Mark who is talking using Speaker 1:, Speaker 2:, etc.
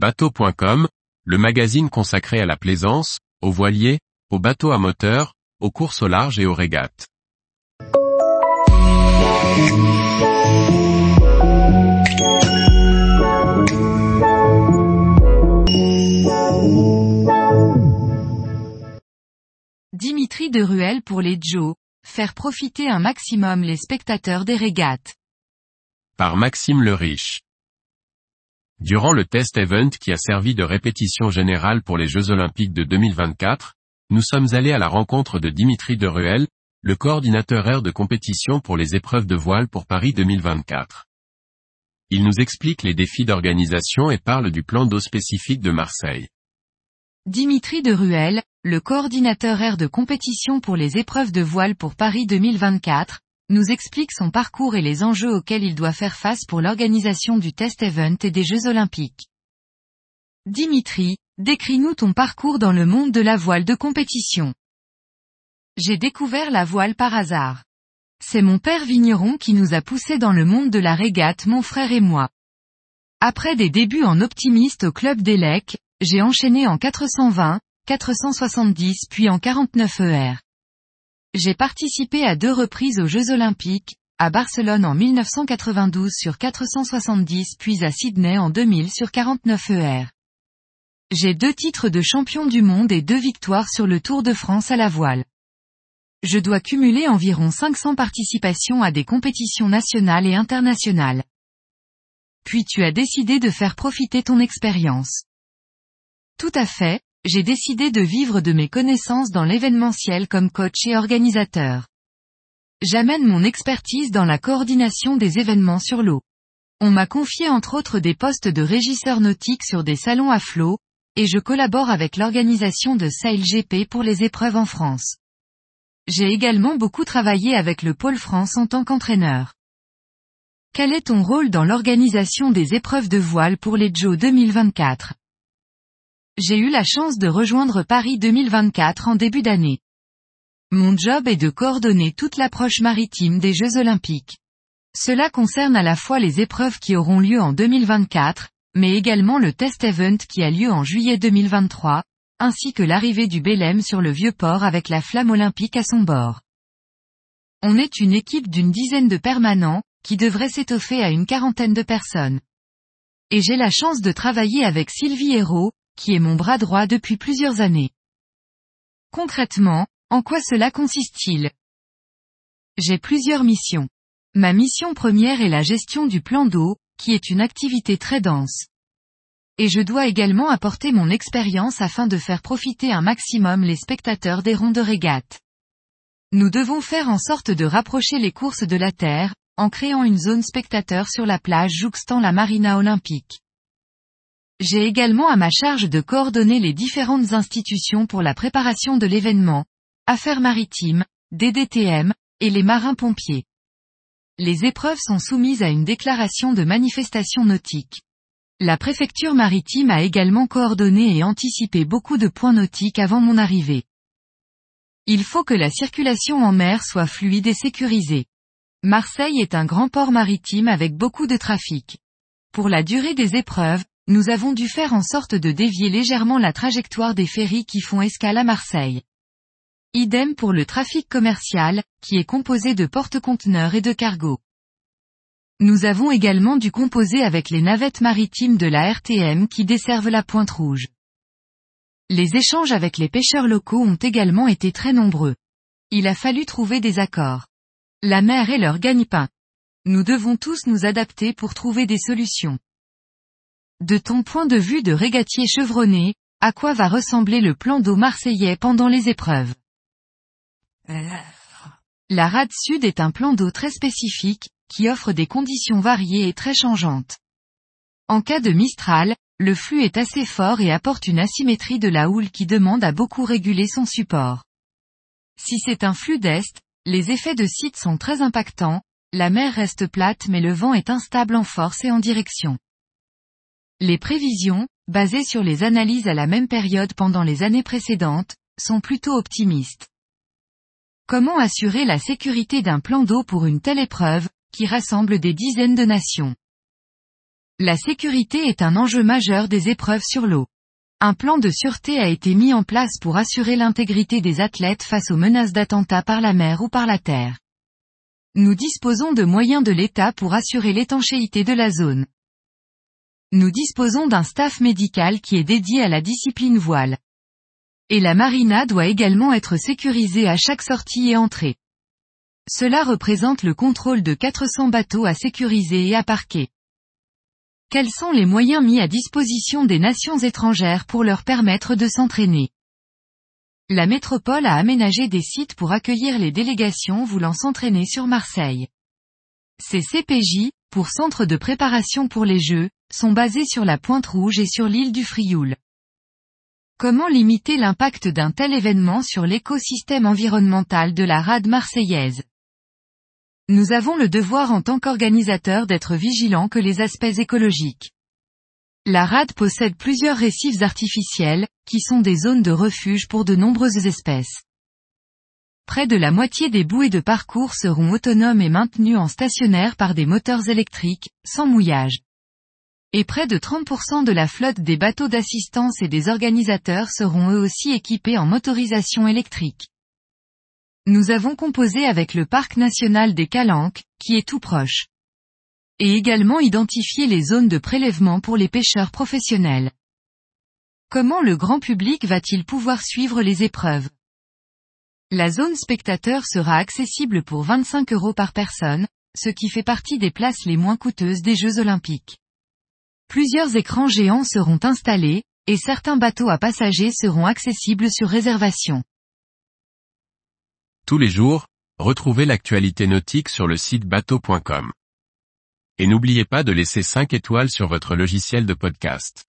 Speaker 1: Bateau.com, le magazine consacré à la plaisance, aux voiliers, aux bateaux à moteur, aux courses au large et aux régates.
Speaker 2: Dimitri de Ruel pour les Joe, faire profiter un maximum les spectateurs des régates.
Speaker 1: Par Maxime le Riche. Durant le test event qui a servi de répétition générale pour les Jeux Olympiques de 2024, nous sommes allés à la rencontre de Dimitri de Ruel, le coordinateur air de compétition pour les épreuves de voile pour Paris 2024. Il nous explique les défis d'organisation et parle du plan d'eau spécifique de Marseille.
Speaker 2: Dimitri de Ruel, le coordinateur air de compétition pour les épreuves de voile pour Paris 2024, nous explique son parcours et les enjeux auxquels il doit faire face pour l'organisation du test event et des Jeux Olympiques. Dimitri, décris-nous ton parcours dans le monde de la voile de compétition. J'ai découvert la voile par hasard. C'est mon père vigneron qui nous a poussés dans le monde de la régate mon frère et moi. Après des débuts en optimiste au club d'Elec, j'ai enchaîné en 420, 470 puis en 49 ER. J'ai participé à deux reprises aux Jeux Olympiques, à Barcelone en 1992 sur 470 puis à Sydney en 2000 sur 49 ER. J'ai deux titres de champion du monde et deux victoires sur le Tour de France à la voile. Je dois cumuler environ 500 participations à des compétitions nationales et internationales. Puis tu as décidé de faire profiter ton expérience. Tout à fait, j'ai décidé de vivre de mes connaissances dans l'événementiel comme coach et organisateur. J'amène mon expertise dans la coordination des événements sur l'eau. On m'a confié entre autres des postes de régisseur nautique sur des salons à flot, et je collabore avec l'organisation de Sail GP pour les épreuves en France. J'ai également beaucoup travaillé avec le Pôle France en tant qu'entraîneur. Quel est ton rôle dans l'organisation des épreuves de voile pour les JO 2024 j'ai eu la chance de rejoindre Paris 2024 en début d'année. Mon job est de coordonner toute l'approche maritime des Jeux Olympiques. Cela concerne à la fois les épreuves qui auront lieu en 2024, mais également le test event qui a lieu en juillet 2023, ainsi que l'arrivée du Belém sur le vieux port avec la flamme olympique à son bord. On est une équipe d'une dizaine de permanents, qui devrait s'étoffer à une quarantaine de personnes. Et j'ai la chance de travailler avec Sylvie Hérault, qui est mon bras droit depuis plusieurs années. Concrètement, en quoi cela consiste-t-il? J'ai plusieurs missions. Ma mission première est la gestion du plan d'eau, qui est une activité très dense. Et je dois également apporter mon expérience afin de faire profiter un maximum les spectateurs des ronds de régate. Nous devons faire en sorte de rapprocher les courses de la Terre, en créant une zone spectateur sur la plage jouxtant la marina olympique. J'ai également à ma charge de coordonner les différentes institutions pour la préparation de l'événement, Affaires maritimes, DDTM, et les marins-pompiers. Les épreuves sont soumises à une déclaration de manifestation nautique. La préfecture maritime a également coordonné et anticipé beaucoup de points nautiques avant mon arrivée. Il faut que la circulation en mer soit fluide et sécurisée. Marseille est un grand port maritime avec beaucoup de trafic. Pour la durée des épreuves, nous avons dû faire en sorte de dévier légèrement la trajectoire des ferries qui font escale à Marseille. Idem pour le trafic commercial, qui est composé de porte-conteneurs et de cargos. Nous avons également dû composer avec les navettes maritimes de la RTM qui desservent la Pointe Rouge. Les échanges avec les pêcheurs locaux ont également été très nombreux. Il a fallu trouver des accords. La mer est leur gagne-pain. Nous devons tous nous adapter pour trouver des solutions. De ton point de vue de régatier chevronné, à quoi va ressembler le plan d'eau marseillais pendant les épreuves? La rade sud est un plan d'eau très spécifique, qui offre des conditions variées et très changeantes. En cas de Mistral, le flux est assez fort et apporte une asymétrie de la houle qui demande à beaucoup réguler son support. Si c'est un flux d'est, les effets de site sont très impactants, la mer reste plate mais le vent est instable en force et en direction. Les prévisions, basées sur les analyses à la même période pendant les années précédentes, sont plutôt optimistes. Comment assurer la sécurité d'un plan d'eau pour une telle épreuve, qui rassemble des dizaines de nations? La sécurité est un enjeu majeur des épreuves sur l'eau. Un plan de sûreté a été mis en place pour assurer l'intégrité des athlètes face aux menaces d'attentats par la mer ou par la terre. Nous disposons de moyens de l'État pour assurer l'étanchéité de la zone. Nous disposons d'un staff médical qui est dédié à la discipline voile. Et la marina doit également être sécurisée à chaque sortie et entrée. Cela représente le contrôle de 400 bateaux à sécuriser et à parquer. Quels sont les moyens mis à disposition des nations étrangères pour leur permettre de s'entraîner? La métropole a aménagé des sites pour accueillir les délégations voulant s'entraîner sur Marseille. Ces CPJ, pour centre de préparation pour les Jeux, sont basés sur la Pointe Rouge et sur l'île du Frioul. Comment limiter l'impact d'un tel événement sur l'écosystème environnemental de la rade marseillaise? Nous avons le devoir en tant qu'organisateur d'être vigilants que les aspects écologiques. La rade possède plusieurs récifs artificiels, qui sont des zones de refuge pour de nombreuses espèces. Près de la moitié des bouées de parcours seront autonomes et maintenues en stationnaire par des moteurs électriques, sans mouillage. Et près de 30% de la flotte des bateaux d'assistance et des organisateurs seront eux aussi équipés en motorisation électrique. Nous avons composé avec le parc national des Calanques, qui est tout proche. Et également identifié les zones de prélèvement pour les pêcheurs professionnels. Comment le grand public va-t-il pouvoir suivre les épreuves? La zone spectateur sera accessible pour 25 euros par personne, ce qui fait partie des places les moins coûteuses des Jeux olympiques. Plusieurs écrans géants seront installés, et certains bateaux à passagers seront accessibles sur réservation.
Speaker 1: Tous les jours, retrouvez l'actualité nautique sur le site bateau.com. Et n'oubliez pas de laisser 5 étoiles sur votre logiciel de podcast.